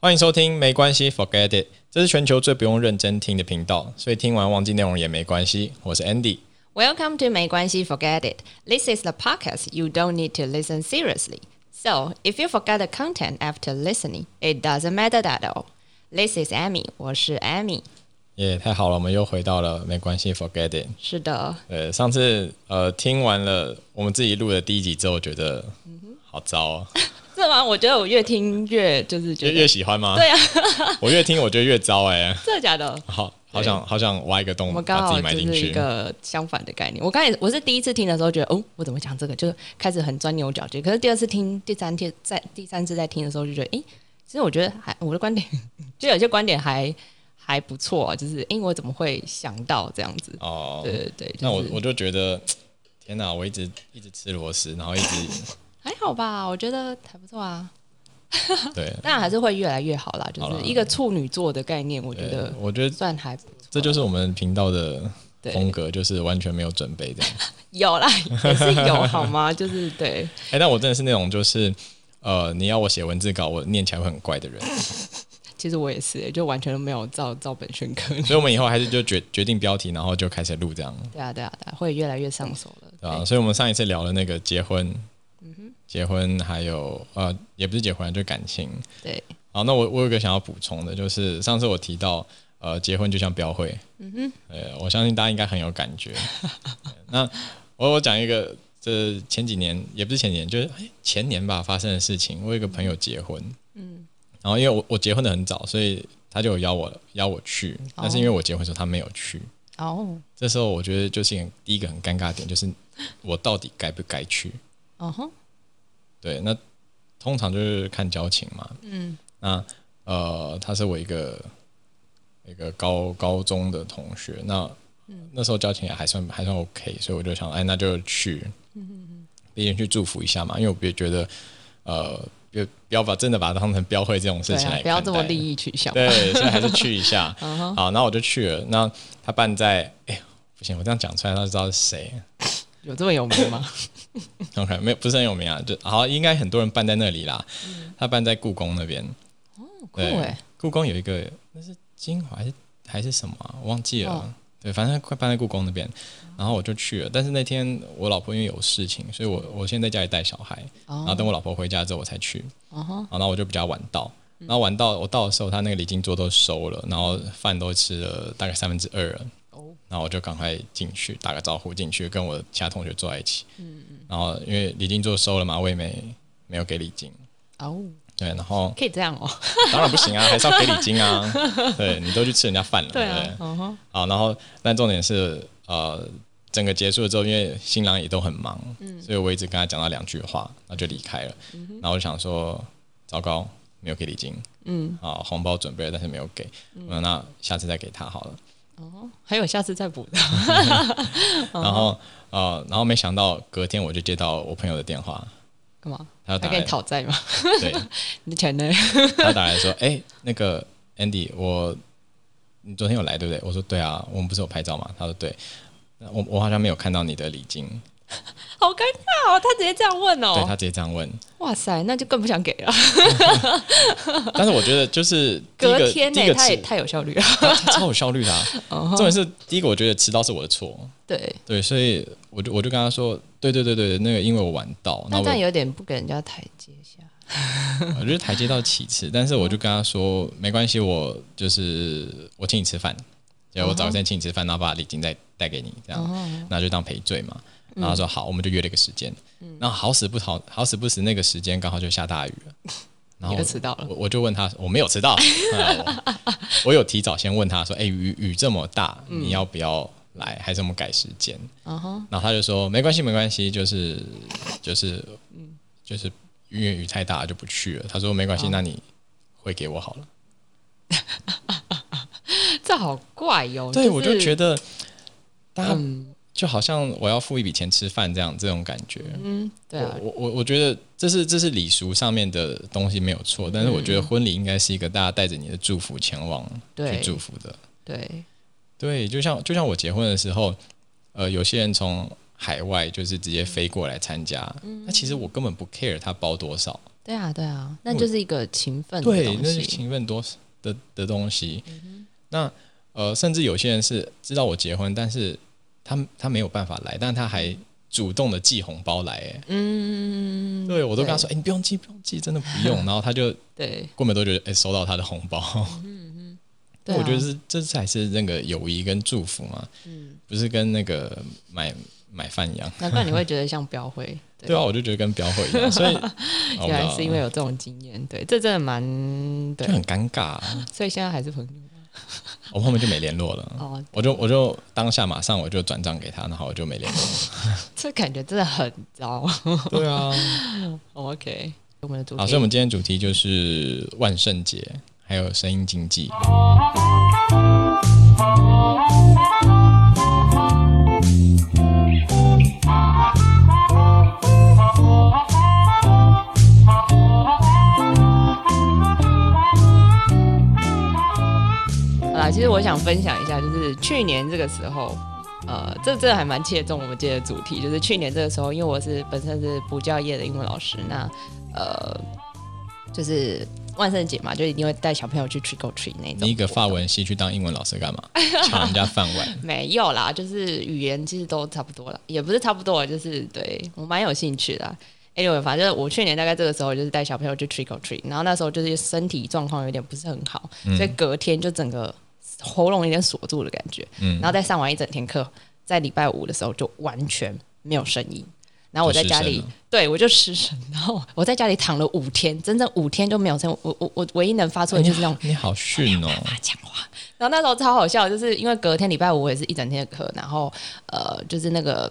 欢迎收听，没关系，Forget it。这是全球最不用认真听的频道，所以听完忘记内容也没关系。我是 Andy。Welcome to 没关系 Forget It. This is the podcast you don't need to listen seriously. So if you forget the content after listening, it doesn't matter at all. This is Amy，我是 Amy。耶、太好了，我们又回到了没关系，Forget it。是的，呃，上次呃听完了我们自己录的第一集之后，觉得好糟、哦，这完我觉得我越听越就是觉越得越喜欢吗？对啊，我越听我觉得越糟哎、真的假的？好好想好想挖一个洞我们刚把自好就是一己埋进去。个相反的概念。我刚才我是第一次听的时候觉得，哦，我怎么讲这个，就是开始很钻牛角尖。可是第二次听、第三天在第三次在听的时候，就觉得，诶，其实我觉得还我的观点，就有些观点还还不错、啊，就是，因为，我怎么会想到这样子？哦，对对对，就是那我我就觉得，天哪，我一直一直吃螺丝，然后一直还好吧，我觉得还不错啊。对 当然还是会越来越好啦，就是一个处女座的概念，我觉得，我觉得算还不错这就是我们频道的风格，就是完全没有准备这样。有啦，也是有好吗？就是对，哎、但我真的是那种就是，呃，你要我写文字稿，我念起来会很怪的人，其实我也是、就完全都没有照照本宣科。所以我们以后还是就决决定标题，然后就开始录这样，对啊，对啊，对啊，会越来越上手了。对啊、所以我们上一次聊了那个结婚，结婚还有呃，也不是结婚，就是感情。对，好，那我我有个想要补充的，就是上次我提到，呃，结婚就像标会，嗯哼，呃，我相信大家应该很有感觉。那我我讲一个，这前几年也不是前几年，就是哎前年吧发生的事情。我有一个朋友结婚，嗯，然后因为我我结婚的很早，所以他就有邀我邀我去，但是因为我结婚的时候他没有去，哦，这时候我觉得就是第一个很尴尬的点，就是我到底该不该去？哦哼，对，那通常就是看交情嘛。嗯，那呃，他是我一个一个高高中的同学，那、那时候交情也还算还算 OK，所以我就想，哎，那就去，毕竟去祝福一下嘛，因为我别觉得呃，别不要把真的把它当成标会这种事情来，看不要这么利益取向。对，所以还是去一下。好，那我就去了。那他办在，哎，不行，我这样讲出来，他就知道是谁。有这么有名吗？OK，没有不是很有名啊，就好，应该很多人办在那里啦。他办在故宫那边，酷对哎，故宫有一个那是金华还是还是什么啊、我忘记了。哦对，反正快办在故宫那边，然后我就去了。但是那天我老婆因为有事情，所以我我现在家里带小孩，然后等我老婆回家之后我才去。哦吼，然后我就比较晚到，然后晚到我到的时候，他那个礼金桌都收了，然后饭都吃了大概三分之二了。哦然后我就赶快进去打个招呼，进去跟我其他同学坐在一起。嗯嗯。然后因为礼金就收了嘛，我也没没有给礼金。哦，对，然后可以这样哦。当然不行啊，还是要给礼金啊。对你都去吃人家饭了，对不对？嗯然后但重点是呃，整个结束了之后，因为新郎也都很忙，所以我一直跟他讲到两句话，然后就离开了。然后我就想说，糟糕，没有给礼金，嗯，啊，红包准备了，但是没有给，嗯，那下次再给他好了。还有下次再补的。然后呃，然后没想到隔天我就接到我朋友的电话，干嘛？他要打给你，讨债吗？对，你的钱呢？他打来说，哎、那个 Andy，我你昨天有来对不对？我说对啊，我们不是有拍照吗？他说对，我我好像没有看到你的礼金，好尴尬哦，他直接这样问哦。对他直接这样问。哇塞，那就更不想给了。但是我觉得就是隔天呢，第一个他也太有效率了。超有效率的、啊。重点是第一个，我觉得迟到是我的错，对，对，所以我就我就跟他说，对对对对，那个因为我晚到，那我那这样有点不给人家台阶下。我觉得台阶到其次，但是我就跟他说没关系，我就是我请你吃饭，就我早上请你吃饭，然后把礼金再带给你，这样，那就当赔罪嘛。然后他说好，我们就约了一个时间，然后好死不好，好死不死那个时间刚好就下大雨了，然后迟到了我我就问他，我没有迟到，呃我我有提早先问他说，哎、雨雨这么大，你要不要来？还是我们改时间？然后他就说没关系，没关系，就是就是就是因为雨太大就不去了。他说没关系，那你会给我好了。这好怪哟。对，我就觉得，得大家嗯就好像我要付一笔钱吃饭这样这种感觉。嗯，对啊，我我我觉得这是这是礼俗上面的东西没有错，但是我觉得婚礼应该是一个大家带着你的祝福前往去对祝福的。对，对，就像就像我结婚的时候，呃，有些人从海外就是直接飞过来参加，那其实我根本不 care 他包多少，对啊，对啊，那就是一个勤奋的对，那是西。勤奋多的的东西。那呃，甚至有些人是知道我结婚，但是他他没有办法来，但他还主动的寄红包来，哎，嗯，对我都跟他说，哎、你不用寄，不用寄，真的不用。然后他就对，过没多久，哎、收到他的红包。对啊。我觉得是这才是那个友谊跟祝福嘛，嗯。不是跟那个买买饭一样。难怪你会觉得像标会。对。啊，我就觉得跟标会一样，所以 原来是因为有这种经验，对，这真的蛮对。就，很尴尬、啊。所以现在还是朋友 我们后面就没联络了。哦。我就我就当下马上我就转账给他，然后我就没联络。这感觉真的很糟。对啊，OK，我们的主题好，所以我们今天主题就是万圣节，还有声音经济。我想分享一下，就是去年这个时候，呃，这这还蛮切中我们今天的主题，就是去年这个时候，因为我是本身是补教业的英文老师，那呃，就是万圣节嘛，就一定会带小朋友去 trick or treat 那种。你一个法文系去当英文老师干嘛？抢人家饭碗？没有啦，就是语言其实都差不多了，也不是差不多，就是对我蛮有兴趣的啊、Anyway，反正我去年大概这个时候就是带小朋友去 trick or treat，然后那时候就是身体状况有点不是很好，所以隔天就整个喉咙有点锁住的感觉，嗯然后再上完一整天课，在礼拜五的时候就完全没有声音。然后我在家里对我就失声，然后 我在家里躺了五天，整整五天都没有声。我我我唯一能发出的就是那种你好逊哦！他讲话。然后那时候超好笑，就是因为隔天礼拜五我也是一整天的课，然后呃，就是那个。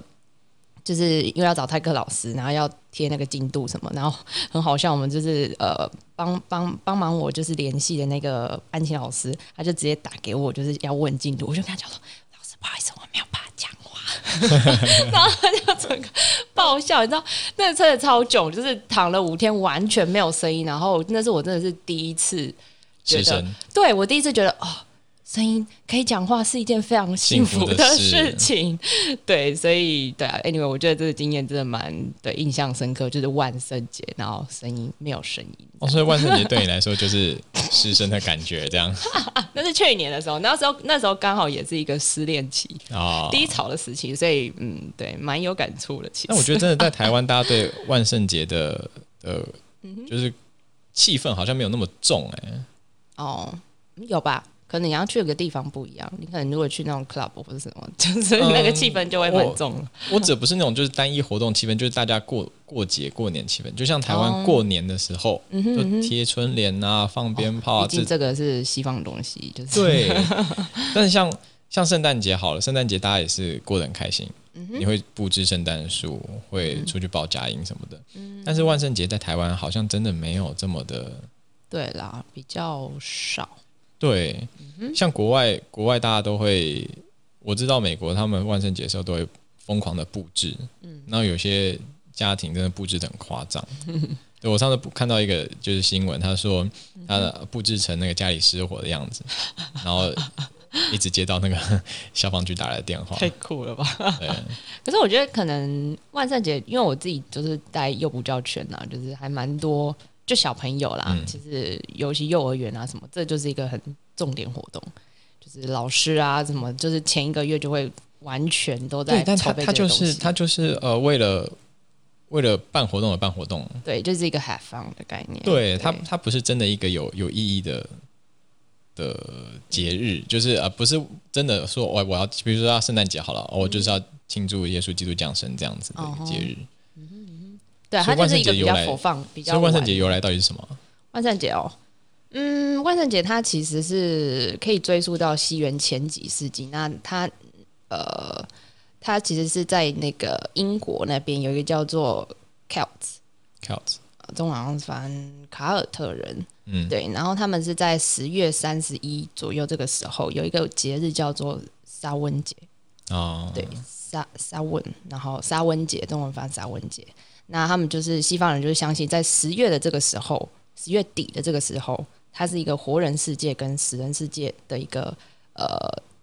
就是因为要找泰克老师，然后要贴那个进度什么，然后很好笑。我们就是呃帮帮帮忙我就是联系的那个安琪老师，他就直接打给我，就是要问进度。我就跟他讲说：“老师，不好意思，我没有办法讲话。”然后他就整个爆笑，你知道那个真的超囧，就是躺了五天完全没有声音，然后那是我真的是第一次觉得对我第一次觉得哦，声音可以讲话是一件非常幸福的事事情。对，所以对啊，anyway，我觉得这个经验真的蛮对印象深刻，就是万圣节，然后声音没有声音。哦，所以万圣节对你来说就是失声的感觉，这样 那是去年的时候，那时候那时候刚好也是一个失恋期、啊。低潮的时期，所以嗯，对，蛮有感触的。其实，那我觉得真的在台湾，大家对万圣节的呃，嗯就是气氛好像没有那么重哎、哦，有吧？可能你要去个地方不一样，你可能如果去那种 club 或者什么，就是那个气氛就会很重了。我指的不是那种就是单一活动气氛，就是大家过过节过年气氛，就像台哦湾过年的时候，就贴春联啊、放鞭炮啊，这毕竟这个是西方的东西，就是对。但是像像圣诞节好了，圣诞节大家也是过得很开心，嗯你会布置圣诞树，会出去报佳音什么的。嗯但是万圣节在台湾好像真的没有这么的对啦，比较少。对，嗯像国外国外大家都会，我知道美国他们万圣节的时候都会疯狂的布置，嗯，然后有些家庭真的布置的很夸张。对我上次看到一个就是新闻，他说他的布置成那个家里失火的样子，然后一直接到那个 消防局打来的电话。太酷了吧！对，可是我觉得可能万圣节，因为我自己就是在幼补教圈呐、就是还蛮多就小朋友啦，嗯。其实尤其幼儿园啊什么，这就是一个很重点活动，就是老师啊什么，就是前一个月就会完全都在对，但他他就是他就是呃，为了为了办活动而办活动，对，就是一个 have fun 的概念。对他，他不是真的一个有有意义的的节日，就是呃，不是真的说我我要，比如说要圣诞节好了，哦我就是要庆祝耶稣基督降生这样子的一个节日。对，它就是一个比较佛放，比较所以万圣节由来到底是什么？万圣节哦，嗯，万圣节它其实是可以追溯到西元前几世纪。那它呃，它其实是在那个英国那边有一个叫做 Celts，Celts，中文好像是翻卡尔特人，嗯，对。然后他们是在十月三十一左右这个时候有一个节日叫做沙温节，哦，对，沙沙温，然后沙温节，中文翻沙温节。那他们就是西方人，就是相信在十月的这个时候，十月底的这个时候，它是一个活人世界跟死人世界的一个呃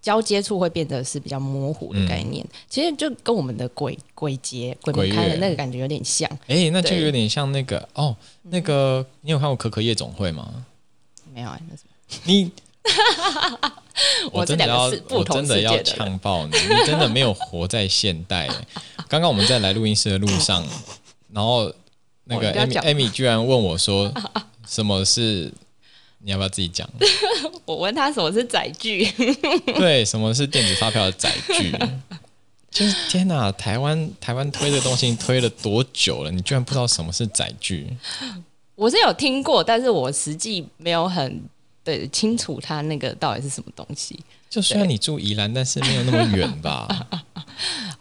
交接处会变得是比较模糊的概念。其实就跟我们的鬼鬼节、鬼门开的那个感觉有点像。哎，那就有点像那个哦，那个你有看过可可夜总会吗？没有啊，那什么？你，我真的要，我真的要呛爆你！你真的没有活在现代。刚刚我们在来录音室的路上，然后那个艾米艾米居然问我说：“ 什么是？你要不要自己讲？” 我问他什么是载具？对，什么是电子发票的载具？就是天哪！台湾台湾推的东西推了多久了？你居然不知道什么是载具？我是有听过，但是我实际没有很。对，清楚它那个到底是什么东西。就虽然你住宜兰，但是没有那么远吧？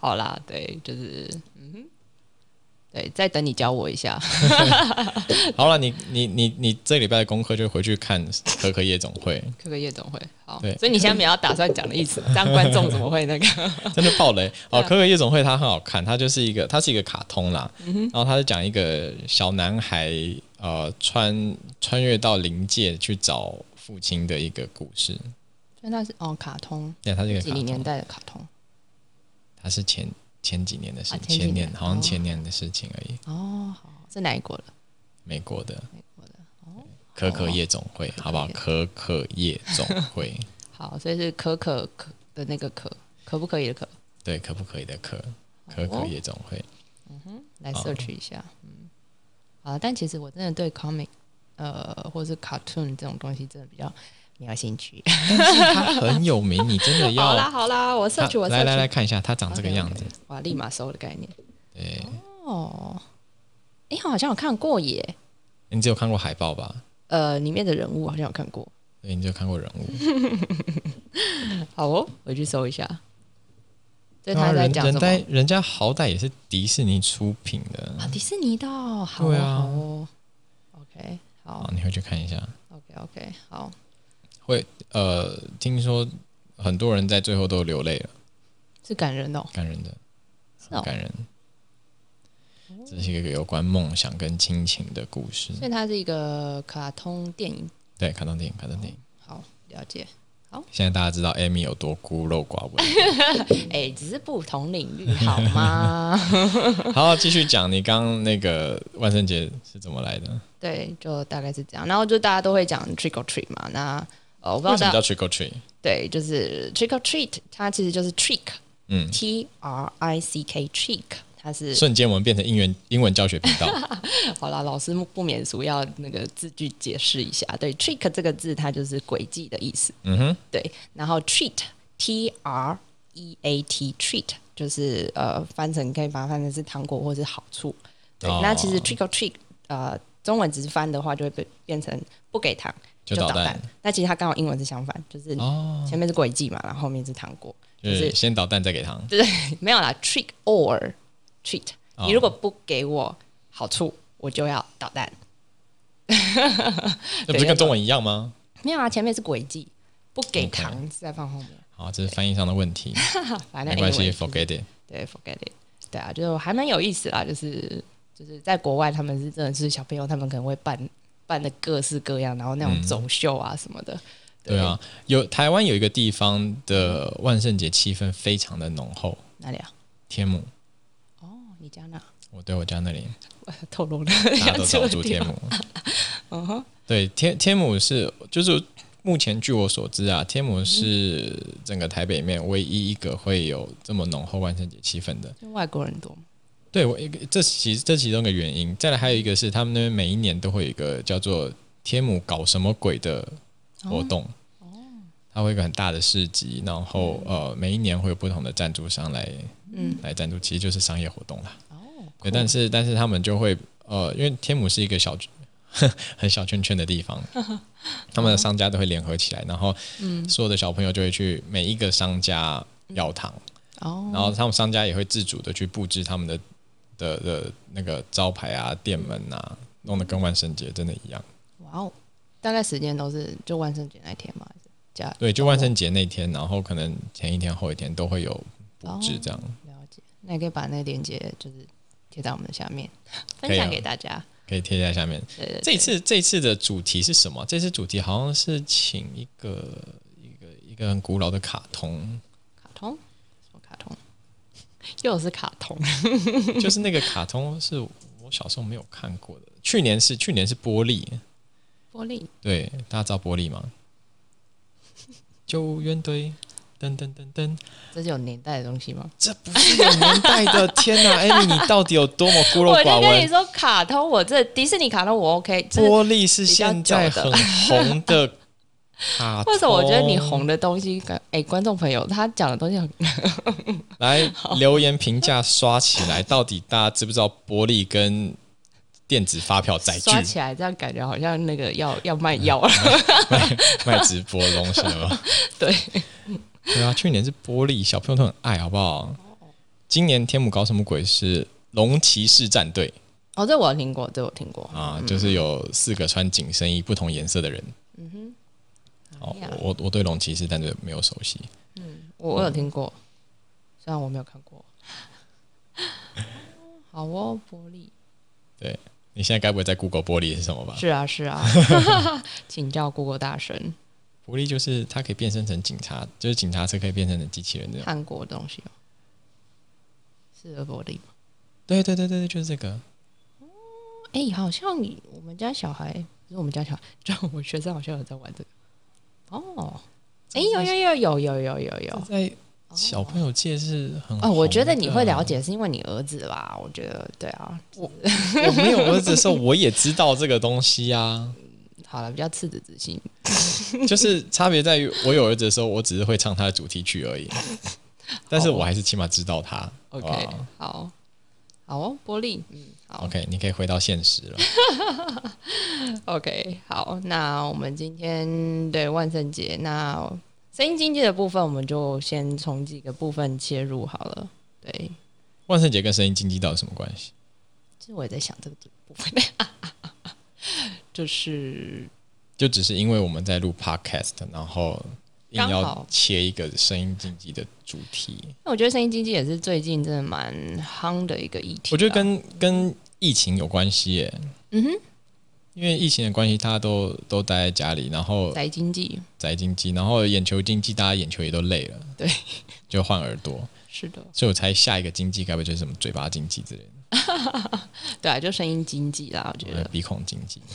好啦，对，就是，嗯，对，再等你教我一下。好了，你你你你这礼拜的功课就回去看可可夜总会。可可夜总会，好。对，所以你现在没有打算讲的意思，这样观众怎么会那个？真的爆雷 哦！可可夜总会它很好看，它就是一个，它是一个卡通啦。然后它是讲一个小男孩，呃，穿穿越到灵界去找。父亲的一个故事，所以那是哦，卡通，对，它是一个几零年代的卡通，它是前前几年的事，前年好像前年的事情而已。哦，好，是哪一国的？美国的，美国的。哦，可可夜总会，好不好？可可夜总会，好，所以是可可可的那个可，可不可以的可？对，可不可以的可，可可夜总会。嗯哼，来 search 一下，嗯，好，但其实我真的对 comic。呃，或者是 cartoon 这种东西，真的比较没有兴趣。但是它很有名，你真的要 好啦好啦，我上去我来来来看一下，他长这个样子。哇，立马收的概念。对。哦。哎，好像有看过耶。你只有看过海报吧？呃，里面的人物好像有看过。对，你只有看过人物。好哦，回去搜一下。对，他在讲什么？人家好歹也是迪士尼出品的啊，迪士尼的，好哦。OK。好，你回去看一下。OK OK，好。会呃，听说很多人在最后都流泪了，是感人的，感人的，感人。这是一个有关梦想跟亲情的故事。所以它是一个卡通电影。对，卡通电影，卡通电影。好，了解。好，现在大家知道 Amy 有多孤陋寡闻。哎，只是不同领域，好吗？好，继续讲，你刚刚那个万圣节是怎么来的？对，就大概是这样。然后就大家都会讲 trick or treat 嘛。那呃，我不知道什么叫 trick or treat。对，就是 trick or treat，它其实就是 trick，嗯，T R I C K，trick。它是瞬间我们变成英文英文教学频道。好啦，老师不免俗要那个字句解释一下。对，trick 这个字它就是诡计的意思。嗯哼。对，然后 treat，T R E A T，treat 就是呃翻成可以把它翻成是糖果或者是好处。对，那其实 trick or treat 呃中文只是翻的话就会变变成不给糖就捣蛋。但其实它刚好英文是相反，就是前面是诡计嘛，然后后面是糖果，就是先捣蛋再给糖。对，没有啦，trick or。treat，你如果不给我好处，我就要捣蛋。那不是跟中文一样吗？没有啊，前面是诡计，不给糖再放后面。好，这是翻译上的问题，没关系，forget it。对，forget it。对啊，就还蛮有意思啦，就是就是在国外，他们是真的是小朋友，他们可能会扮扮的各式各样，然后那种走秀啊什么的。对啊，有台湾有一个地方的万圣节气氛非常的浓厚，哪里啊？天母。哦你家那？我对我家那里 透露了，大家都找住天母。嗯哼，对天天母是就是目前据我所知啊，天母是整个台北面唯一一个会有这么浓厚万圣节气氛的。外国人多？对，我一个这其实这其中一个原因。再来还有一个是他们那边每一年都会有一个叫做天母搞什么鬼的活动。哦，它会有一个很大的市集，然后呃每一年会有不同的赞助商来。嗯，来赞助其实就是商业活动啦。哦，对，但是但是他们就会呃，因为天母是一个小 很小圈圈的地方，他们的商家都会联合起来，然后嗯，所有的小朋友就会去每一个商家要糖哦，然后他们商家也会自主的去布置他们的的的那个招牌啊、店门啊，弄得跟万圣节真的一样。哇哦，大概时间都是就万圣节那天吗？加对，就万圣节那天，然后可能前一天后一天都会有布置这样。那你可以把那个链接就是贴在我们的下面，分享给大家。可以贴在下面。这次这次的主题是什么？这次主题好像是请一个一个一一个很古老的卡通，卡通？又是卡通，就是那个卡通是我小时候没有看过的。去年是去年是玻璃，玻璃对，大家知道玻璃吗？救援队，噔噔噔噔，这是有年代的东西吗？这不是有年代的，天哪！艾米，你到底有多么孤陋寡闻？我跟你说，卡通我这迪士尼卡通我 OK，玻璃是现在很红的卡通。为什么我觉得你红的东西，哎、观众朋友他讲的东西很 来留言评价刷起来，到底大家知不知道玻璃跟电子发票载具刷起来，这样感觉好像那个要要卖药了。卖卖直播的东西了吗？对，对啊，去年是玻璃，小朋友都很爱，好不好？今年天母搞什么鬼是龙骑士战队哦，这我听过，这我听过。啊，就是有四个穿紧身衣不同颜色的人。嗯哼，我我对龙骑士战队没有熟悉。嗯我我有听过，虽然我没有看过。好哦，玻璃对你现在该不会在 Google 玻璃是什么吧？是啊是啊，请教 Google 大神，玻璃就是它可以变身成警察，就是警察车可以变成成机器人这种。韩国的东西哦，是玻璃吗？对对对对对，就是这个。哎、好像你我们家小孩不是我们家小孩，就我们学生好像有在玩这个。哦，哎、有有有有有有有有。在小朋友界是很哦，我觉得你会了解。是因为你儿子吧？我觉得对啊。我我没有儿子的时候，我也知道这个东西啊。好了，比较赤子之心。就是差别在于，我有儿子的时候，我只是会唱他的主题曲而已，但是我还是起码知道他。OK，好好好，好哦，玻璃，嗯，好 OK，你可以回到现实了。OK，好，那我们今天对万圣节，那声音经济的部分，我们就先从几个部分切入好了。对，万圣节跟声音经济到底什么关系？其实我也在想这个部分，就是就只是因为我们在录 Podcast，然后硬要切一个声音经济的主题。那我觉得声音经济也是最近真的蛮夯的一个议题啊。我觉得跟跟疫情有关系耶。嗯哼，因为疫情的关系，大家都都待在家里，然后宅经济宅经济，然后眼球经济，大家眼球也都累了，对，就换耳朵，是的，所以我猜下一个经济该不会就是什么嘴巴经济之类的，对啊，就声音经济啦，我觉得。鼻孔经济。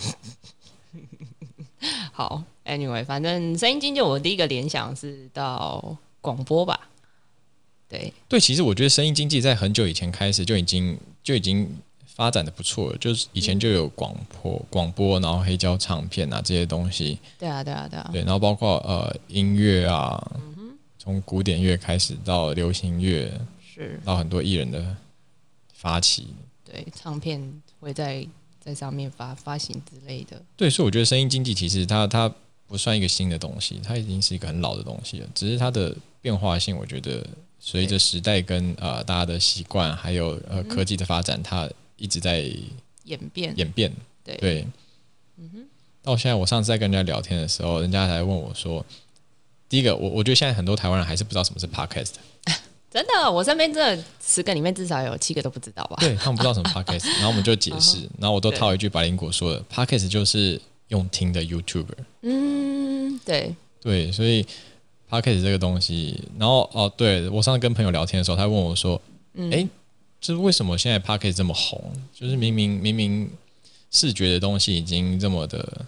好，anyway，反正声音经济，我第一个联想是到广播吧。对，对，其实我觉得声音经济在很久以前开始就已经就已经发展的不错，就是以前就有广播、广播，然后黑胶唱片啊这些东西，对啊，对啊，对啊，对，然后包括呃音乐啊，从古典乐开始到流行乐，是，到很多艺人的发起，对，唱片会在在上面发发行之类的。对，所以我觉得声音经济其实它它不算一个新的东西，它已经是一个很老的东西了，只是它的变化性，我觉得随着时代跟呃大家的习惯，还有呃科技的发展，它一直在演变，演变。对。对，到现在我上次在跟人家聊天的时候，人家还问我说，第一个，我我觉得现在很多台湾人还是不知道什么是 podcast，真的，我身边真的十个里面至少有七个都不知道吧？对他们不知道什么 podcast，然后我们就解释，然后我都套一句百灵果说的，podcast 就是用听的 YouTuber。嗯，对，对，所以 podcast 这个东西，然后哦，对我上次跟朋友聊天的时候，他问我说：“哎、就是为什么现在 Pocket 这么红？就是明明明明视觉的东西已经这么的，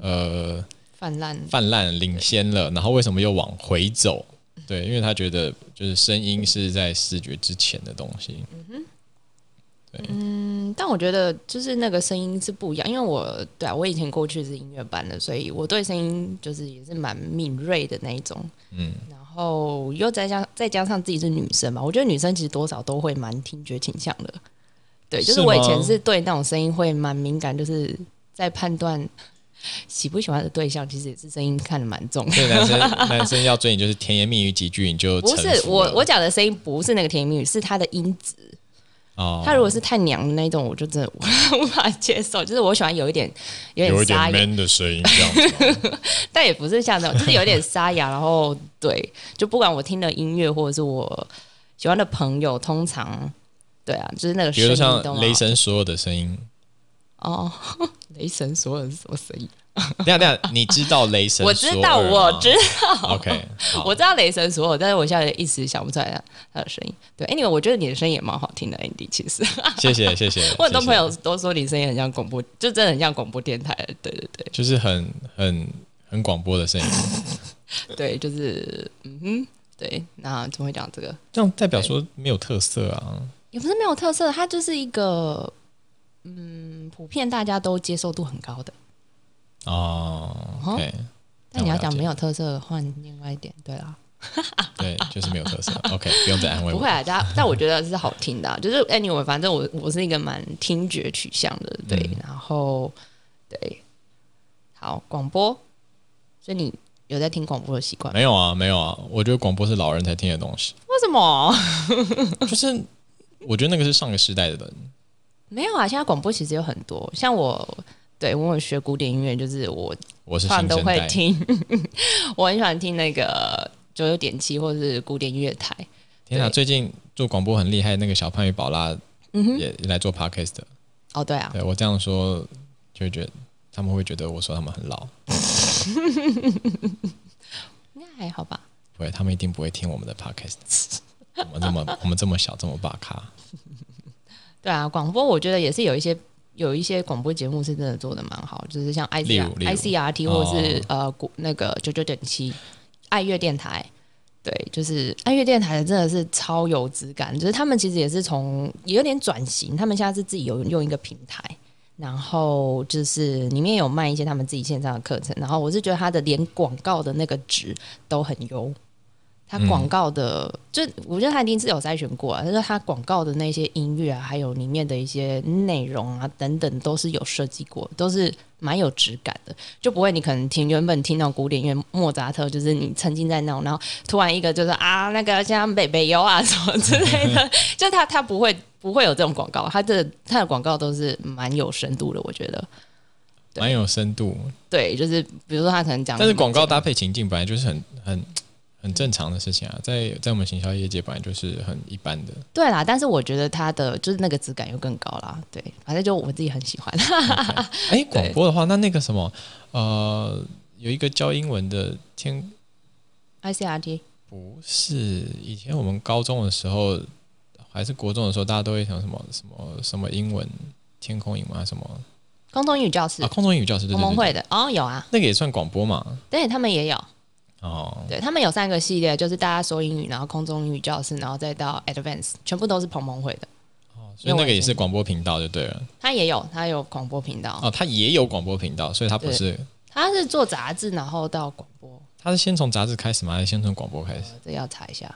呃，泛滥，泛滥领先了，然后为什么又往回走？对，因为他觉得就是声音是在视觉之前的东西。嗯，但我觉得就是那个声音是不一样，因为我对啊，我以前过去是音乐班的，所以我对声音就是也是蛮敏锐的那一种。嗯，然后又再加再加上自己是女生嘛，我觉得女生其实多少都会蛮听觉倾向的。对，就是是我以前是对那种声音会蛮敏感，就是在判断喜不喜欢的对象，其实也是声音看得蛮重的。所以男生 男生要追你就是甜言蜜语几句你就不是我我讲的声音不是那个甜言蜜语，是他的音质。哦，他如果是太娘的那种，我就真的无法接受。就是我喜欢有一点有有一点点沙哑，man 的声音这样子吗。但也不是像那种，就是有点沙哑。然后对，就不管我听的音乐或者是我喜欢的朋友，通常对啊，就是那个比如说声音都像雷神所有的声音，哦，雷神索尔是什么声音？等下等下，你知道雷神？我知道，我知道。OK，我知道雷神索尔，但是我现在一时想不出来他他的声音。对，anyway，我觉得你的声音也蛮好听的，Andy。其实谢谢谢谢。我很多朋友都说你声音很像广播，就真的很像广播电台。对对对就是很很很广播的声音，对，就是嗯哼，对。那怎么会讲这个？这样代表说没有特色啊。也不是没有特色，它就是一个嗯，普遍大家都接受度很高的。哦，OK，但你要讲没有，特色，换另外一点，对啦，对，就是没有特色。OK，不用再安慰我不会。啊，大家但我觉得是好听的啊、就是 anyway，反正我我是一个蛮听觉取向的，对，嗯然后对，好广播，所以你有在听广播的习惯？没有啊，没有啊，我觉得广播是老人才听的东西，为什么？就是我觉得那个是上个时代的人。没有啊，现在广播其实有很多，像我。对，我有学古典音乐，就是我我是通常都会听，我很喜欢听那个九九点七或者是古典音乐台。天哪！对最近做广播很厉害，那个小潘与宝拉也来做 podcast 的。哦，对啊，对我这样说，就会觉得他们会觉得我说他们很老，应该还好吧。不会，他们一定不会听我们的 podcast。我们这么我们这么小，这么大咖，对啊，广播我觉得也是有一些有一些广播节目是真的做的蛮好，就是像 I C R I C R T 或者是、呃古那个九九点七爱乐电台。对，就是爱乐电台的真的是超有质感，就是他们其实也是从也有点转型，他们现在是自己有用一个平台，然后就是里面有卖一些他们自己线上的课程，然后我是觉得它的连广告的那个值都很优，它广告的，就我觉得他一定是有筛选过啊，就是他广告的那些音乐啊，还有里面的一些内容啊等等，都是有设计过，都是蛮有质感的，就不会你可能听原本听到古典乐莫扎特，就是你沉浸在那种，然后突然一个就是啊那个像北北优啊什么之类的，就他他不会不会有这种广告，他的他的广告都是蛮有深度的，我觉得。蛮有深度。对，就是比如说他可能讲，但是广告搭配情境本来就是很很很正常的事情啊，在在我们行销业界本来就是很一般的。对啦，但是我觉得它的就是那个质感又更高啦。对，反正就我自己很喜欢。哎，广播的话，那那个什么，呃，有一个教英文的天，ICRT 不是以前我们高中的时候还是国中的时候，大家都会想什么什么什么英文天空英文啊什么？空中英语教室。啊，空中英语教室，对同盟会的。哦，有啊，那个也算广播嘛？对他们也有，哦，对他们有三个系列，就是大家说英语，然后空中英语教室，然后再到 Advance，全部都是同盟会的。哦所以那个也是广播频道就对了。他也有，他有广播频道，哦，他也有广播频道，所以他不是，他是做杂志，然后到广播。他是先从杂志开始吗？还是先从广播开始？这要查一下。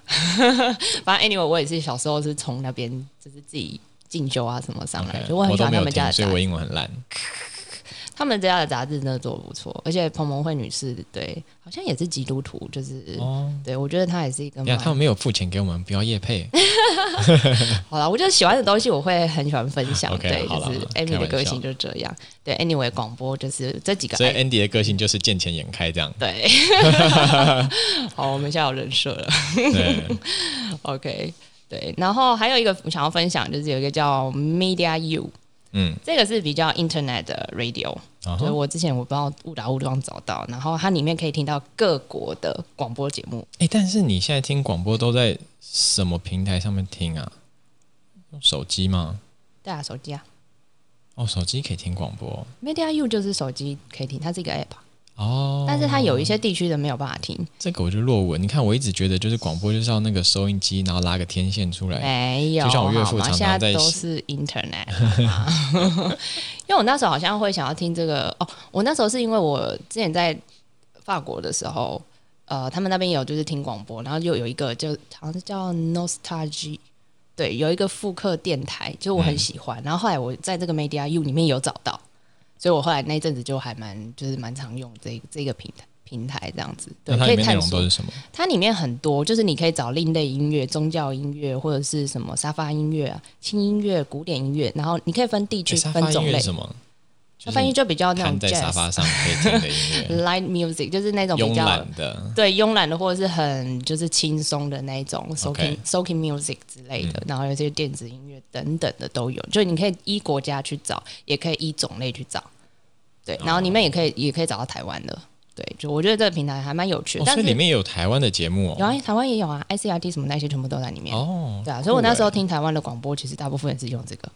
反正 anyway，我也是小时候是从那边就是自己进修啊什么上来就我很喜欢他们家的，所以我英文很烂。他们家的杂志真的做的不错，而且彭彭慧女士对，好像也是基督徒，就是、哦，对我觉得她也是一个呀，蛮他们没有付钱给我们，不要业配。好了，我就喜欢的东西我会很喜欢分享 OK，对，好啦就是开 Amy 的玩笑个性就是这样。对，anyway，广播就是这几个所以 Andy 的个性就是见钱眼开这样。对，好，我们现在有人设了。对，OK，对，然后还有一个我想要分享，就是有一个叫 Media U，嗯，这个是比较 Internet 的 radio，就是然后我之前我不知道误打误撞找到，然后它里面可以听到各国的广播节目。哎，但是你现在听广播都在什么平台上面听啊？用手机吗？对啊，手机啊哦，手机可以听广播，Media U 就是手机可以听，它是一个 app，、哦。但是它有一些地区的没有办法听。这个我就落伍。你看，我一直觉得就是广播就是要那个收音机，然后拉个天线出来。没有，就像我岳父常常现在都是 Internet，因为我那时候好像会想要听这个哦，我那时候是因为我之前在法国的时候，呃，他们那边有就是听广播，然后又有一个就好像是叫 Nostalgia，对，有一个复刻电台，就我很喜欢。然后后来我在这个 Media U 里面有找到，所以我后来那一阵子就还蛮就是蛮常用这这个平台平台这样子，对，可以探索是什么？它里面很多，就是你可以找另类音乐、宗教音乐，或者是什么沙发音乐啊、轻音乐、古典音乐，然后你可以分地区、分种类。乐什么？它翻译就比较那种瘫在沙发上可以听的音乐，light music，就是那种比慵较懒的。对慵懒的，或者是很就是轻松的那一种 soaking soaking music 之类的，然后有些电子音乐等等的都有。就你可以依国家去找，也可以依种类去找。对，然后你们也可以也可以找到台湾的。对，就我觉得这个平台还蛮有趣的，哦，但是所以里面有台湾的节目哦。有啊，台湾也有啊，ICRT 什么那些全部都在里面。哦，对啊，所以我那时候听台湾的广播，其实大部分也是用这个。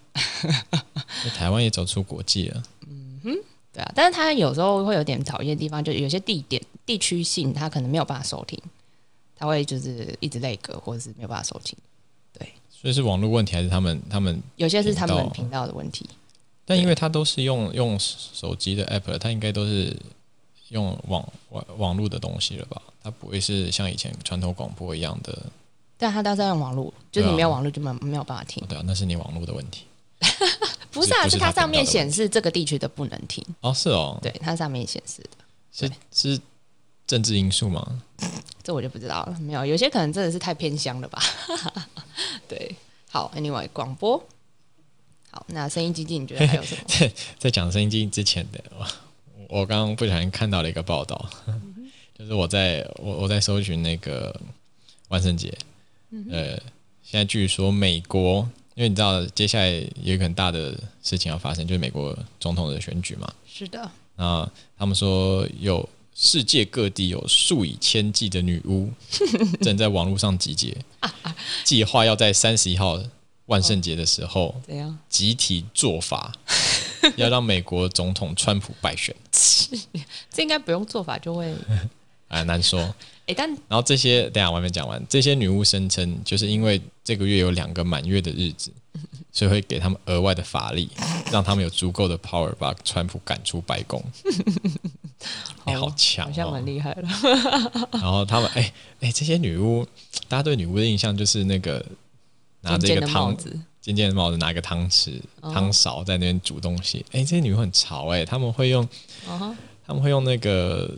台湾也走出国际了。嗯哼对啊，但是它有时候会有点讨厌的地方，就有些地点地区性，它可能没有办法收听，它会就是一直累格，或者是没有办法收听。对所以是网络问题还是他们他们？有些是他们频道的问题。但因为它都是用用手机的 app，它应该都是用网网网络的东西了吧？它不会是像以前传统广播一样的。但它都是要用网络，就是你没有网络就没有没有办法听哦。对啊，那是你网络的问题。不是啊，是是它上面显示这个地区的不能听。哦，是哦，对，它上面显示的，是是政治因素吗？这我就不知道了。没有，有些可能真的是太偏乡了吧。对，好，Anyway，广播。好，那声音机器你觉得还有什么？在讲声音机之前的，我我刚刚不小心看到了一个报道，就是我在我我在搜寻那个万圣节，呃，现在据说美国，因为你知道接下来有一个很大的事情要发生，就是美国总统的选举嘛，是的，那他们说有世界各地有数以千计的女巫正在网络上集结，计划要在三十一号万圣节的时候怎样？集体做法，要让美国总统川普败选，这应该不用做法就会。啊，难说。哎，但然后这些，等下我还没讲完。这些女巫声称，就是因为这个月有两个满月的日子，所以会给他们额外的法力，让他们有足够的 power 把川普赶出白宫。哎、好强好像哦！蛮厉害的。然后他们，哎哎，这些女巫，大家对女巫的印象就是那个拿着一个汤帽子，尖尖的帽子，拿个汤匙、哦。汤勺在那边煮东西。哎、这些女巫很潮哎、他们会用他们会用那个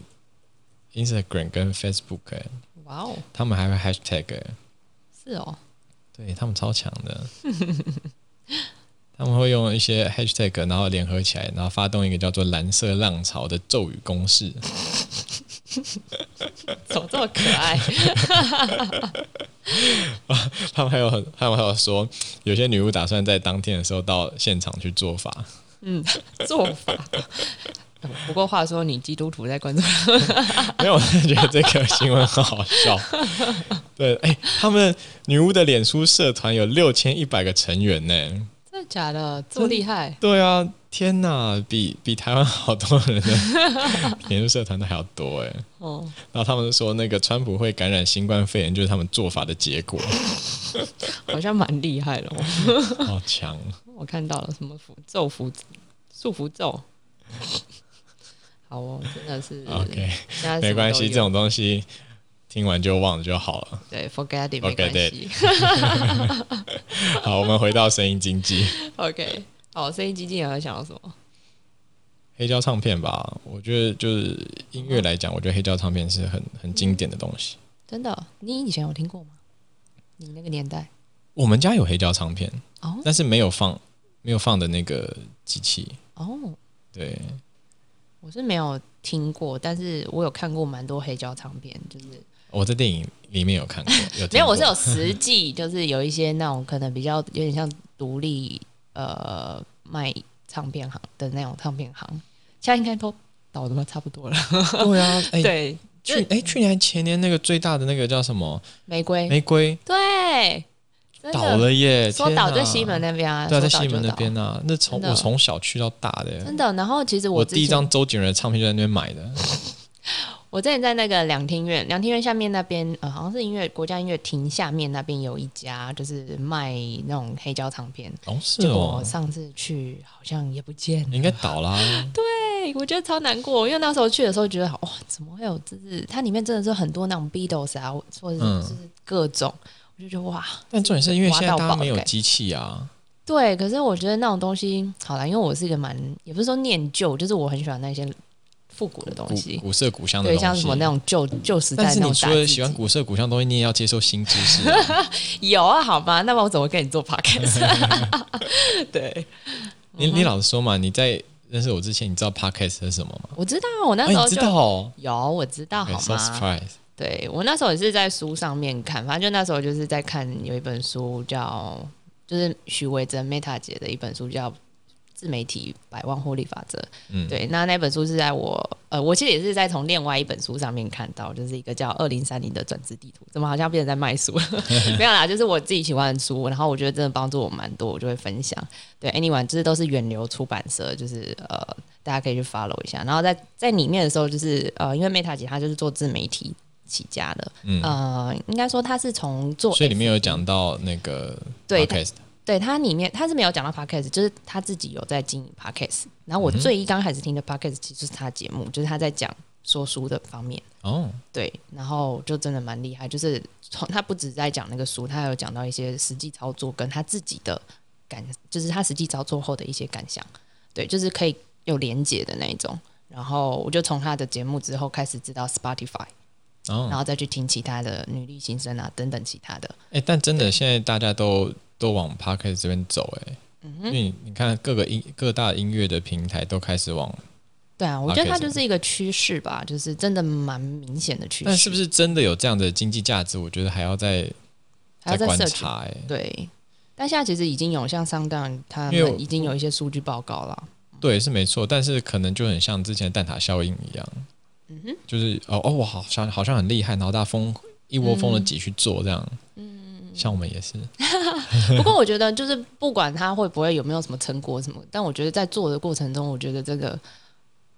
Instagram 跟 Facebook 哎、哇哦，他们还会 Hashtag 哎、是哦，对他们超强的。他们会用一些 hashtag，然后联合起来，然后发动一个叫做“蓝色浪潮”的咒语公式。怎么这么可爱？他们还有很，他们还有说，有些女巫打算在当天的时候到现场去做法。嗯，做法。不过话说，你基督徒在关注，没有，我是觉得这个新闻很好笑。对，哎、他们女巫的脸书社团有六千一百个成员呢。真的假的？这么厉害？对啊，天哪，比比台湾好多人的脸书社团的还要多哎。哦，然后他们说，那个川普会感染新冠肺炎，就是他们做法的结果。好像蛮厉害的哦。好强！我看到了什么符咒符束缚咒。好哦，真的是 OK，没关系，这种东西听完就忘了就好了。对 forget it 没 Forget 关系。好，我们回到声音经济，OK，好，声音基金有在想到什么？黑胶唱片吧。我觉得就是音乐来讲，我觉得黑胶唱片是很很经典的东西。真的，你以前有听过吗？你那个年代我们家有黑胶唱片，哦但是没有放没有放的那个机器。哦，对，我是没有听过，但是我有看过蛮多黑胶唱片，就是我在电影里面有看过，没有，我是有实际，就是有一些那种可能比较有点像独立呃卖唱片行的那种唱片行，现在应该都倒的差不多了。对啊，哎、对，去哎、去年前年那个最大的那个叫什么？玫瑰，玫瑰？对，倒了耶，说倒在西门那边啊，对啊，在西门那倒边啊，那从我从小去到大的，真的。然后其实我我第一张周杰伦的唱片就在那边买的。我之前在那个两厅院，两厅院下面那边，呃，好像是音乐国家音乐厅下面那边有一家，就是卖那种黑胶唱片。哦，是结果我哦，上次去好像也不见了，应该倒啦。对，我觉得超难过，因为那时候去的时候觉得，哇，怎么会有？就是它里面真的是很多那种 Beatles 啊，或者就是各种，我就觉得哇，但重点是因为现在大没有机器啊，对。可是我觉得那种东西，好啦，因为我是一个蛮，也不是说念旧，就是我很喜欢那些复古的东西，古色古香的，东西。对像什么那种旧旧时代那种但是你除了喜欢古色古香的东西，你也要接受新知识啊。有啊，好吧，那么我怎么跟你做 podcast？对，你你老实说嘛，你在认识我之前，你知道 podcast 是什么吗？我知道，我那时候就、道哦有，我知道，好？surprise。对我那时候也是在书上面看，反正就那时候就是在看有一本书叫，就是许维珍 Meta 姐的一本书叫《自媒体百万获利法则》。嗯，对，那那本书是在我呃，我其实也是在从另外一本书上面看到，就是一个叫《二零三零的转职地图》，怎么好像变成在卖书了？没有啦，就是我自己喜欢的书，然后我觉得真的帮助我蛮多，我就会分享。对，Anyone，这都是远流出版社，就是呃，大家可以去 follow 一下。然后在在里面的时候，就是呃，因为 Meta 姐她就是做自媒体起家的，嗯呃，应该说他是从做所以里面有讲到那个对对他里面，他是没有讲到 podcast，就是他自己有在经营 podcast。然后我最一刚开始听的 podcast 其实是他节目，就是他在讲说书的方面。哦，对，然后就真的蛮厉害，就是从他不止在讲那个书，他还有讲到一些实际操作跟他自己的感，就是他实际操作后的一些感想。对，就是可以有连结的那一种。然后我就从他的节目之后开始知道 Spotify，然哦，后再去听其他的女力新生啊等等其他的。哎，但真的现在大家都都往 podcast 这边走，哎，嗯因为你你看各个音各大音乐的平台都开始往，对啊，我觉得它就是一个趋势吧，就是真的蛮明显的趋势。但是不是真的有这样的经济价值？我觉得还要再还要再观？察，哎，对，但现在其实已经有像上当他们已经有一些数据报告了。对，是没错，但是可能就很像之前的蛋挞效应一样，嗯哼，就是哦哦，我好像好像很厉害，然后大家疯一窝蜂的嗯挤去做这样，嗯，像我们也是，不过我觉得就是不管他会不会有没有什么成果什么，但我觉得在做的过程中，我觉得这个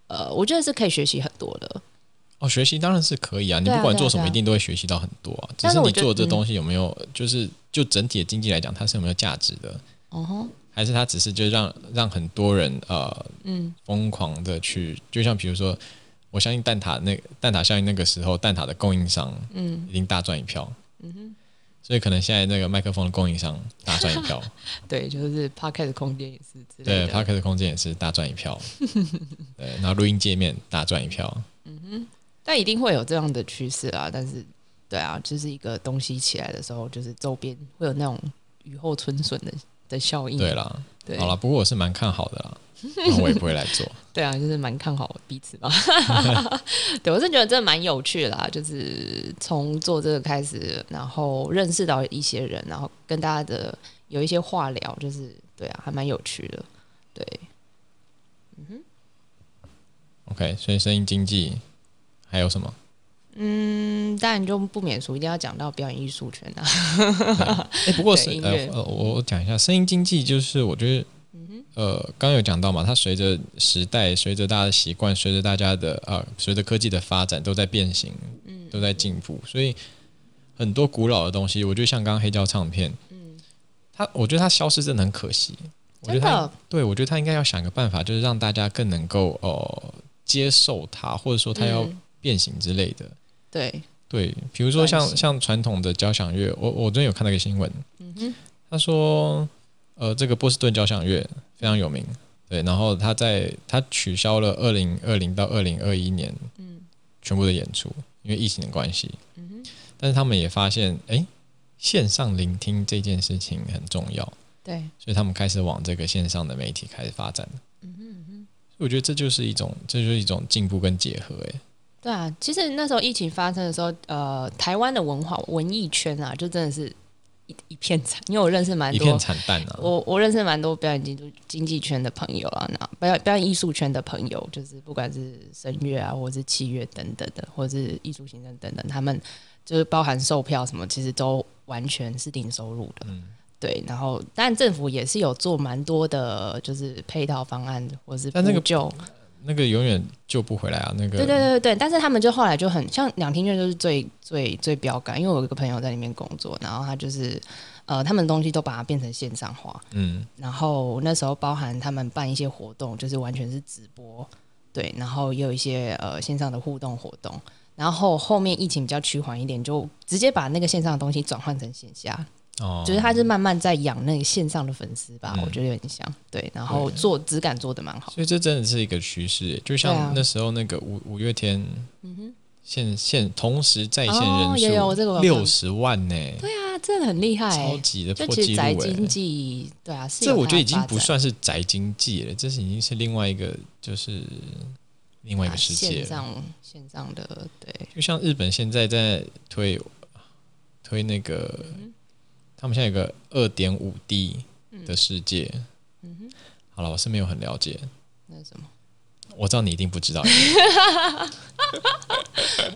呃，我觉得是可以学习很多的。哦，学习当然是可以啊，你不管做什么，一定都会学习到很多啊。只是你但是我觉得嗯做的这东西有没有，就是就整体的经济来讲，它是有没有价值的，哦吼，还是它只是就让让很多人呃嗯。疯狂的去，就像比如说，我相信蛋挞那蛋挞效应那个时候，蛋挞的供应商嗯。一定大赚一票，嗯哼，所以可能现在那个麦克风的供应商大赚一票，对，就是 Podcast 空间也是之对类的。p a r k 的空间也是大赚一票，对，然后录音界面大赚一票，嗯哼但一定会有这样的趋势啊。但是，对啊，就是一个东西起来的时候，就是周边会有那种雨后春笋的的效应。对啦，对，好了，不过我是蛮看好的啦，我也不会来做。对啊，就是蛮看好彼此吧。对，我是觉得真的蛮有趣的啦，就是从做这个开始，然后认识到一些人，然后跟大家的有一些话聊，就是对啊，还蛮有趣的。对，嗯哼 OK，所以声音经济还有什么？嗯，当然就不免俗，一定要讲到表演艺术圈啊。哎、不过呃呃，我我讲一下声音经济，就是我觉得嗯呃，刚刚有讲到嘛，它随着时代、随着大家的习惯、随着大家的呃，随着科技的发展都在变形，嗯都在进步，所以很多古老的东西，我觉得像刚刚黑胶唱片，嗯，它我觉得它消失真的很可惜。我觉得它对我觉得它应该要想个办法，就是让大家更能够呃接受它，或者说它要嗯变形之类的。对，对，比如说像像传统的交响乐，我我昨天有看到一个新闻，嗯哼，他说，呃，这个波士顿交响乐非常有名，对，然后他在他取消了二零二零到二零二一年嗯。全部的演出，因为疫情的关系，嗯哼，但是他们也发现，哎，线上聆听这件事情很重要，对，所以他们开始往这个线上的媒体开始发展。嗯哼嗯哼。我觉得这就是一种，这就是一种进步跟结合，哎，对啊，其实那时候疫情发生的时候，呃，台湾的文化文艺圈啊，就真的是一一片惨，因为我认识蛮多一片惨淡啊。我我认识蛮多表演经济经济圈的朋友啊，那表演表演艺术圈的朋友，就是不管是声乐啊，或者是器乐等等的，或者是艺术行政等等，他们就是包含售票什么，其实都完全是零收入的。嗯对，然后当然政府也是有做蛮多的，就是配套方案或是但那个补救。那个永远救不回来啊，那个。对对对对，但是他们就后来就很像两厅院，就是最最最标杆，因为我有一个朋友在里面工作，然后他就是呃，他们东西都把它变成线上化，嗯。然后那时候包含他们办一些活动，就是完全是直播，对，然后也有一些呃线上的互动活动，然后后面疫情比较趋缓一点，就直接把那个线上的东西转换成线下，哦，就是他是慢慢在养那个线上的粉丝吧，嗯。我觉得有点像，对，然后做质感做的蛮好，所以这真的是一个趋势，就像那时候那个五五月天嗯哼，线线同时在线哦人数六十万呢，对啊，真的很厉害、超欸。级的破纪录宅经济，对啊，这我觉得已经不算是宅经济了，这是已经是另外一个就是另外一个啊世界了。线上线上的对，就像日本现在在推推那个，嗯他们现在有个二点五 D 的世界。嗯哼好了，我是没有很了解，那是什么？我知道你一定不知道。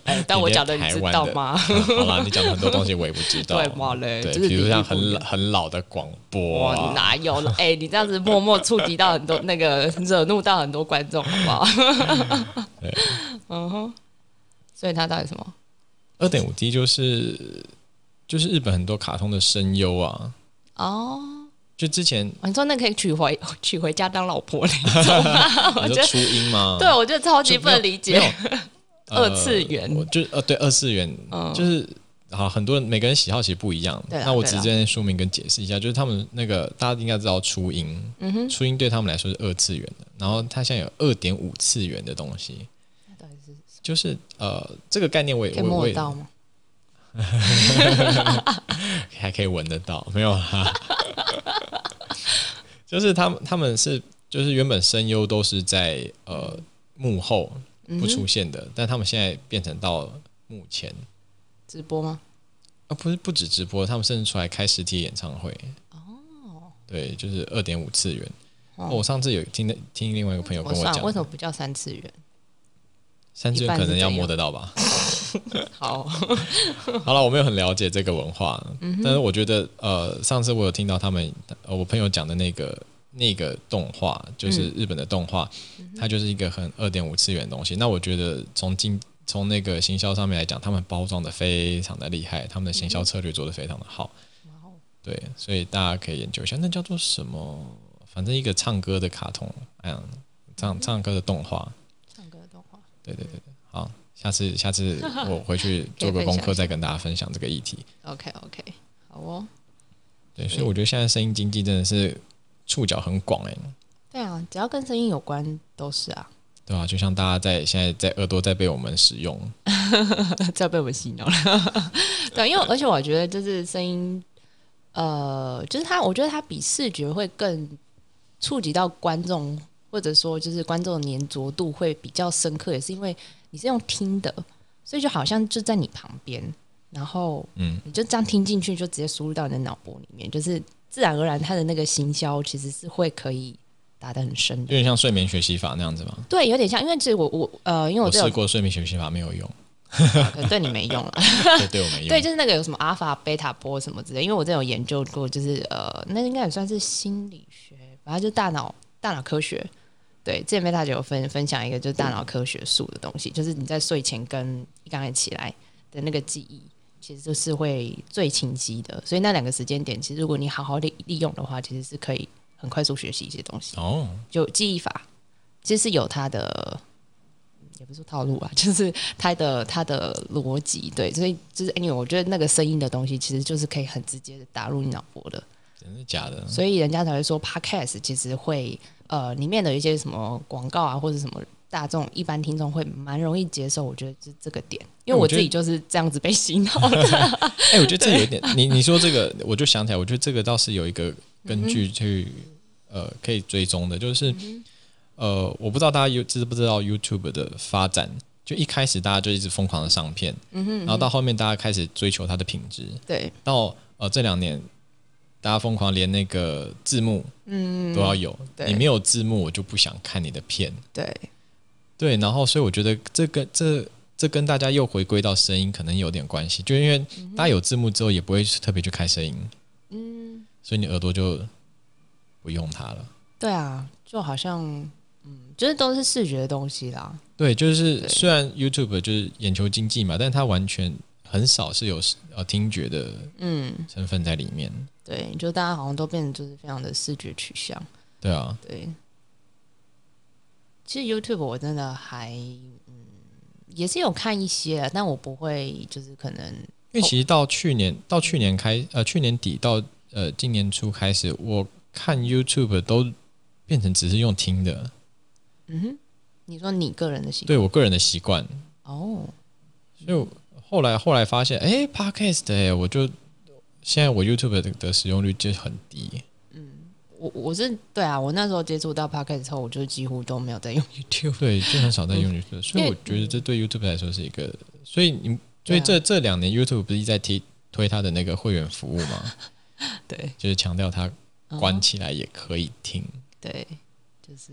哎，但我连讲的你知道吗？嗯 好了，你讲的很多东西我也不知道。对嘛嘞对，比如像很很老的广播哪有了？哎、你这样子默默触及到很多那个惹怒到很多观众，好不好？对 嗯哼，所以它到底什么？二点五 D 就是就是日本很多卡通的声优啊，哦，就之前你说那可以娶回 娶回家当老婆那种吗？我觉得，初音吗？对我觉得超级不能理解。二次元。我就呃对二次元，嗯。就是好很多人每个人喜好其实不一样。对那我直接说明跟解释一下，就是他们那个大家应该知道初音，嗯哼，初音对他们来说是二次元的，然后它现在有二点五次元的东西，那到底是就是呃这个概念我也我我也摸到吗？还可以闻得到，没有啦。就是他们他们是就是原本声优都是在呃幕后嗯不出现的，但他们现在变成到幕前，直播吗？啊不是不止直播，他们甚至出来开实体演唱会。哦，对，就是二点五次元。哦我上次有听听另外一个朋友跟我讲，为什么不叫三次元？三次一半是元可能要摸得到吧。好，好了，我没有很了解这个文化，嗯但是我觉得呃，上次我有听到他们呃我朋友讲的那个那个动画，就是日本的动画，它就是一个很二点五次元的东西。那我觉得从经从那个行销上面来讲，他们包装的非常的厉害，他们的行销策略做得非常的好。对，所以大家可以研究一下，那叫做什么？反正一个唱歌的卡通，嗯，唱唱歌的动画。对对对对，好，下次下次我回去做个功课，再跟大家分享这个议题。OK OK，好哦。对，所以我觉得现在声音经济真的是触角很广哎、对啊，只要跟声音有关都是啊，对啊、就像大家在现在在耳朵在被我们使用，在被我们洗脑了。对，因为而且我觉得就是声音，呃，就是它，我觉得它比视觉会更触及到观众，或者说就是观众的粘着度会比较深刻，也是因为你是用听的，所以就好像就在你旁边，然后嗯，你就这样听进去，就直接输入到你的脑波里面，就是自然而然它的那个行销其实是会可以打得很深的。有点像睡眠学习法那样子吗。对，有点像，因为其实我我呃，因为我试过睡眠学习法没有用，可能对你没用了。对对我没用。对，就是那个有什么阿法、贝塔波什么之类，因为我这有研究过，就是呃，那应该也算是心理学，反正就大脑大脑科学。对，之前贝塔姐有分分享一个就是大脑科学术的东西，就是你在睡前跟刚才起来的那个记忆，其实就是会最清晰的。所以那两个时间点，其实如果你好好利利用的话，其实是可以很快速学习一些东西。哦，就记忆法，其实是有它的，也不是说套路啊，就是它的它的逻辑，对，所以就是因为我觉得那个声音的东西，其实就是可以很直接的打入你脑波的，真的假的？所以人家才会说 podcast 其实会呃里面的一些什么广告啊或者什么。大众一般听众会蛮容易接受，我觉得是这个点，因为我自己就是这样子被洗脑。的。哎、我觉得这有一点，你你说这个，我就想起来，我觉得这个倒是有一个根据去、呃可以追踪的，就是、呃，我不知道大家有知不知道 YouTube 的发展，就一开始大家就一直疯狂的上片，然后到后面大家开始追求它的品质，对，到呃这两年大家疯狂连那个字幕嗯，都要有，你没有字幕我就不想看你的片，对，对，然后所以我觉得这个这这跟大家又回归到声音可能有点关系，就因为大家有字幕之后也不会特别去开声音，嗯，所以你耳朵就不用它了。对啊，就好像嗯，就是都是视觉的东西啦。对，就是虽然 YouTube 就是眼球经济嘛，但它完全很少是有呃听觉的嗯，成分在里面。对，就大家好像都变成就是非常的视觉取向。对啊，对，其实 YouTube 我真的还嗯也是有看一些，但我不会就是可能因为其实到去年到去年开呃去年底到呃今年初开始，我看 YouTube 都变成只是用听的，嗯哼，你说你个人的习惯。对我个人的习惯。哦，所以我后来后来发现，哎，Podcast 哎，我就现在我 YouTube 的的使用率就很低。嗯我我是对啊，我那时候接触到 Podcast 之后，我就几乎都没有在用 YouTube。对，就很少在用 YouTube，所以我觉得这对 YouTube 来说是一个，所以你所以这这两年 YouTube 不是一直在推推它的那个会员服务吗？对，就是强调它关起来也可以听。对，就是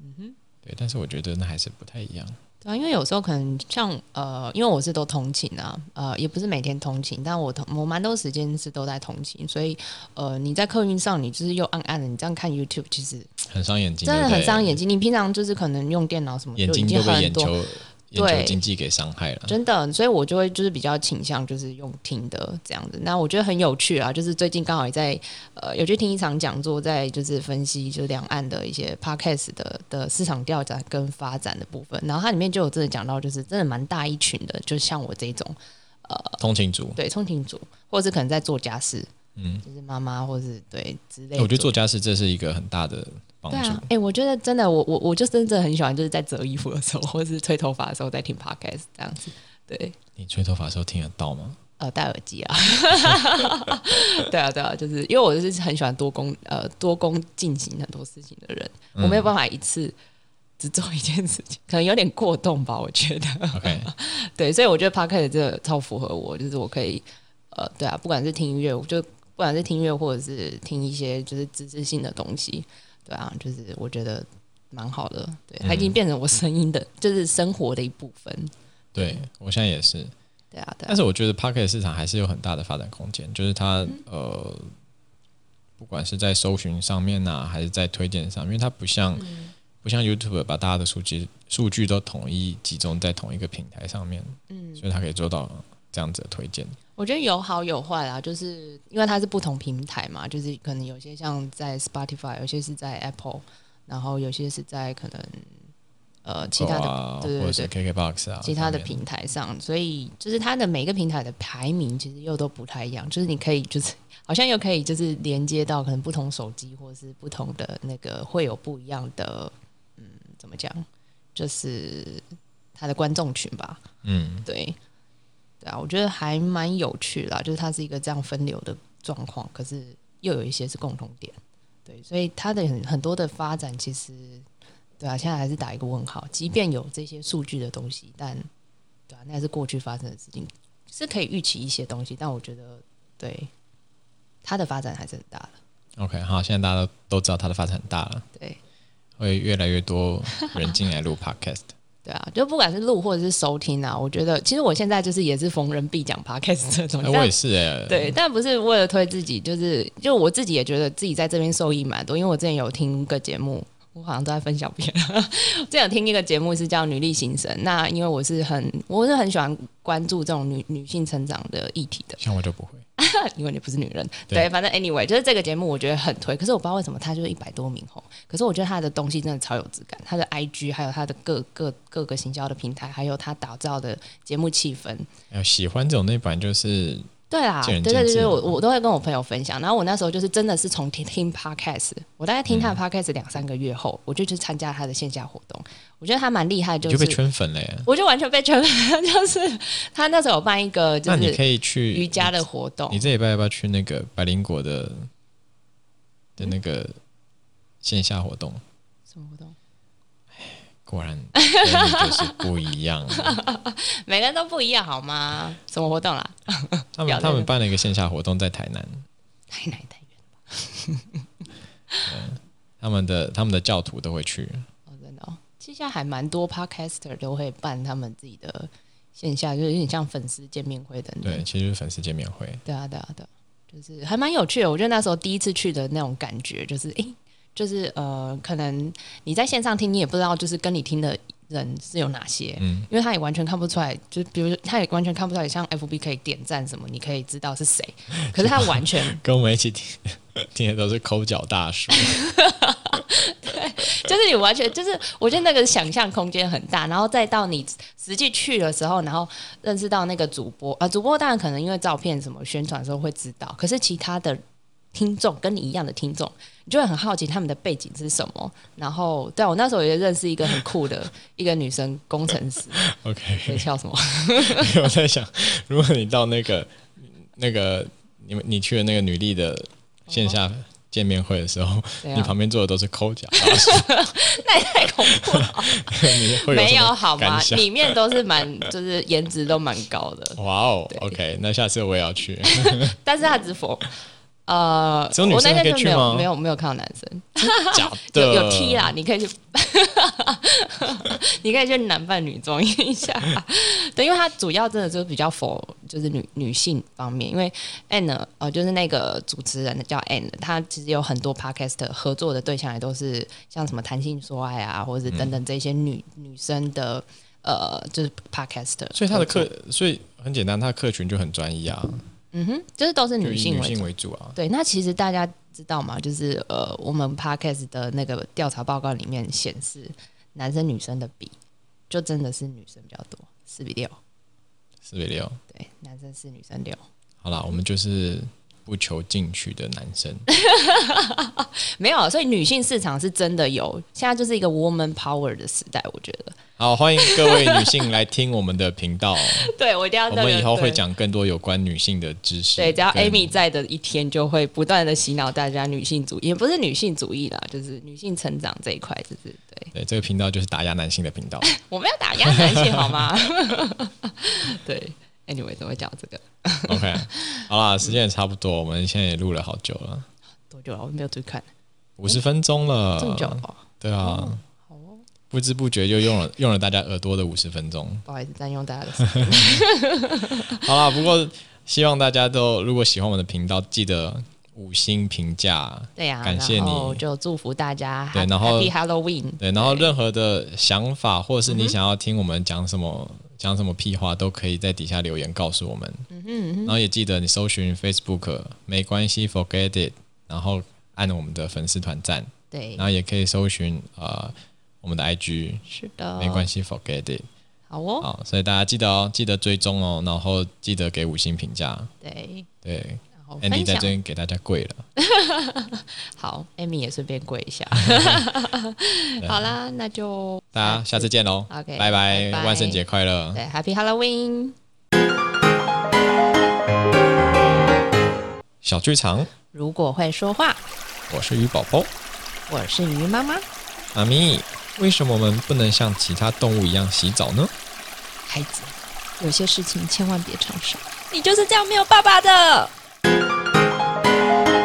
嗯哼，对，但是我觉得那还是不太一样。对啊，因为有时候可能像呃，因为我是都通勤啊，呃，也不是每天通勤，但我通我蛮多时间是都在通勤，所以呃，你在客运上，你就是又暗暗的，你这样看 YouTube，其实很伤眼睛，真的很伤眼睛。你平常就是可能用电脑什么，眼睛就被眼很多。球眼球经济给伤害了。真的，所以我就会就是比较倾向就是用听的这样子。那我觉得很有趣啊，就是最近刚好也在呃有去听一场讲座，在就是分析就是两岸的一些 podcast 的的市场调查跟发展的部分。然后它里面就有真的讲到，就是真的蛮大一群的，就像我这种呃通勤族，对通勤族，或者是可能在做家事，嗯，就是妈妈或是对之类的。我觉得做家事这是一个很大的帮助。对啊，哎、我觉得真的，我我我就真的很喜欢，就是在折衣服的时候，或是吹头发的时候，在听 podcast 这样子。对，你吹头发的时候听得到吗？呃，戴耳机啊，对啊，对啊，就是因为我就是很喜欢多工呃多工进行很多事情的人，我没有办法一次只做一件事情，可能有点过动吧，我觉得。OK，对，所以我觉得 podcast 这个超符合我，就是我可以呃，对啊，不管是听音乐，我就不管是听音乐或者是听一些就是知识性的东西，对啊，就是我觉得蛮好的，对，它已经变成我声音的，就是生活的一部分。对我现在也是，对啊，对啊但，是我觉得 p o c k e t 市场还是有很大的发展空间，就是它呃，不管是在搜寻上面呐、还是在推荐上面，因为它不像、不像 YouTube 把大家的数据数据都统一集中在同一个平台上面，嗯，所以它可以做到这样子的推荐。我觉得有好有坏啦，就是因为它是不同平台嘛，就是可能有些像在 Spotify，有些是在 Apple，然后有些是在可能呃其他的、啊，对对或者是对。KKBox 啊，其他的平台上，所以就是它的每个平台的排名其实又都不太一样，就是你可以就是好像又可以就是连接到可能不同手机或者是不同的那个会有不一样的嗯怎么讲，就是它的观众群吧，嗯，对，对啊，我觉得还蛮有趣啦，就是它是一个这样分流的状况，可是又有一些是共同点，对，所以它的很很多的发展其实，对啊，现在还是打一个问号。即便有这些数据的东西，但对啊，那是过去发生的事情，是可以预期一些东西，但我觉得对它的发展还是很大的，OK，好，现在大家都都知道它的发展很大了，对。会越来越多人进来录 Podcast。对啊，就不管是录或者是收听啊，我觉得其实我现在就是也是逢人必讲 podcast 这种，哎、我也是哎、对，但不是为了推自己，就是就我自己也觉得自己在这边受益蛮多，因为我之前有听个节目，我好像都在分享别人。之前有听一个节目是叫《女力新生》，那因为我是很我是很喜欢关注这种女女性成长的议题的，像我就不会。因为你不是女人。对对，反正 anyway，就是这个节目我觉得很推，可是我不知道为什么它就是一百多名红，可是我觉得它的东西真的超有质感，它的 IG 还有它的各各各个行销的平台，还有它打造的节目气氛，哎，喜欢这种那版就是对啦，对对对对，我我都会跟我朋友分享。然后我那时候就是真的是从听听 podcast，我大概听他嗯的 podcast 两三个月后，我就去参加他的线下活动。我觉得他蛮厉害，就是就是被圈粉了耶。我就完全被圈粉，就是他那时候有办一个就那你可是以去瑜伽的活动你，这礼拜要不要去那个百灵果的的那个线下活动？什么活动？果然就是不一样。每个人都不一样好吗？什么活动啦？他们 他们办了一个线下活动在台南，台南太远 他们的他们的教徒都会去。哦，真的哦。其实现在还蛮多 podcaster 都会办他们自己的线下，就是有点像粉丝见面会等等。对，其实是粉丝见面会。对啊，对啊，对啊，就是还蛮有趣的。我觉得那时候第一次去的那种感觉，就是诶，就是呃，可能你在线上听，你也不知道就是跟你听的人是有哪些，嗯，因为他也完全看不出来，就是比如说他也完全看不出来，像 FB 可以点赞什么，你可以知道是谁，可是他完全跟我们一起听听的都是抠脚大叔。对就是你完全就是，我觉得那个想象空间很大，然后再到你实际去的时候，然后认识到那个主播，啊，主播当然可能因为照片什么宣传的时候会知道，可是其他的听众跟你一样的听众，你就会很好奇他们的背景是什么。然后，对啊我那时候也认识一个很酷的 一个女生工程师，OK，笑什么？我在想，如果你到那个那个你们你去了那个女力的线下见面会的时候，啊你旁边坐的都是抠脚，那也太恐怖了，有没有好吗？里面都是蛮，就是颜值都蛮高的，哇哦，OK，那下次我也要去，但是他只否。呃，只有女生我那天就没有可以去吗？没有没有看到男生，假的？有有 T 啦，你可以去，你可以去男扮女装一下。对，因为它主要真的就是比较否就是女女性方面，因为 Anne 呃就是那个主持人叫 Anne，她其实有很多 podcast 合作的对象也都是像什么谈性说爱啊，或者是等等这些女、女生的呃就是 podcast，所以他的客，所以很简单，他的客群就很专一啊，嗯哼，就是都是女性女性为主。啊。对，那其实大家知道吗？就是呃，我们 podcast 的那个调查报告里面显示，男生女生的比就真的是女生比较多，四比六。四比六，对，男生四，女生六。好啦，我们就是不求进取的男生。没有，所以女性市场是真的有，现在就是一个 woman power 的时代，我觉得。好，欢迎各位女性来听我们的频道，对，我一定要我这个。们以后会。讲更多有关女性的知识。对，只要跟 Amy 在的一天，就会不断的洗脑大家女性主义，也不是女性主义啦，就是女性成长这一块，就是对。对这个频道就是打压男性的频道。我们要打压男性好吗？对，anyway 怎么会讲这个？OK，好啦，时间也差不多，我们现在也录了好久了，多久了？我没有注意看，五十分钟了。这么久哦。对啊，好哦，不知不觉就用了用了大家耳朵的五十分钟。不好意思占用大家的时间。好啦，不过希望大家都如果喜欢我们的频道，记得五星评价。对呀、感谢然后你就祝福大家对 Happy 然后 Happy Halloween。对，然后任何的想法，或者是你想要听我们讲什么、讲什么屁话，都可以在底下留言告诉我们。然后也记得你搜寻 Facebook 没关系，Forget it，然后按我们的粉丝团赞，对然，后也可以搜寻呃我们的 IG，是的，没关系，Forget it。好哦，好，所以大家记得哦，记得追踪哦，然后记得给五星评价。对，对然后，Andy 在这。边给大家跪了。好，Amy 也顺便跪一下。好啦，那就大家下次见喽 OK，拜拜，拜拜万圣节快乐！对 Happy Halloween。小剧场，如果会说话，我是鱼宝宝。我是鱼妈妈。妈咪，为什么我们不能像其他动物一样洗澡呢？孩子，有些事情千万别尝试。你就是这样没有爸爸的。Thank you.